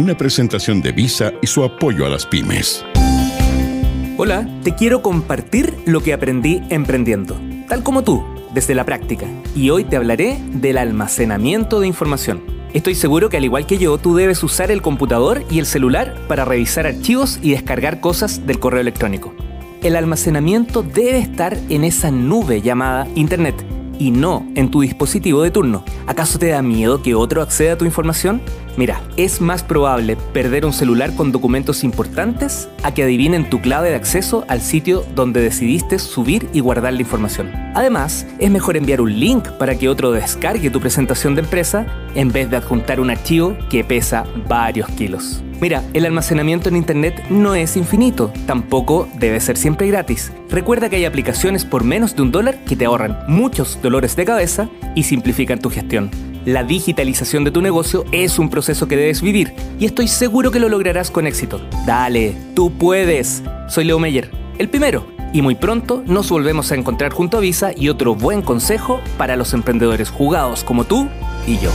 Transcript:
una presentación de Visa y su apoyo a las pymes. Hola, te quiero compartir lo que aprendí emprendiendo, tal como tú, desde la práctica. Y hoy te hablaré del almacenamiento de información. Estoy seguro que al igual que yo, tú debes usar el computador y el celular para revisar archivos y descargar cosas del correo electrónico. El almacenamiento debe estar en esa nube llamada Internet y no en tu dispositivo de turno. ¿Acaso te da miedo que otro acceda a tu información? Mira, es más probable perder un celular con documentos importantes a que adivinen tu clave de acceso al sitio donde decidiste subir y guardar la información. Además, es mejor enviar un link para que otro descargue tu presentación de empresa en vez de adjuntar un archivo que pesa varios kilos. Mira, el almacenamiento en Internet no es infinito, tampoco debe ser siempre gratis. Recuerda que hay aplicaciones por menos de un dólar que te ahorran muchos dolores de cabeza y simplifican tu gestión. La digitalización de tu negocio es un proceso que debes vivir y estoy seguro que lo lograrás con éxito. Dale, tú puedes. Soy Leo Meyer, el primero. Y muy pronto nos volvemos a encontrar junto a Visa y otro buen consejo para los emprendedores jugados como tú y yo.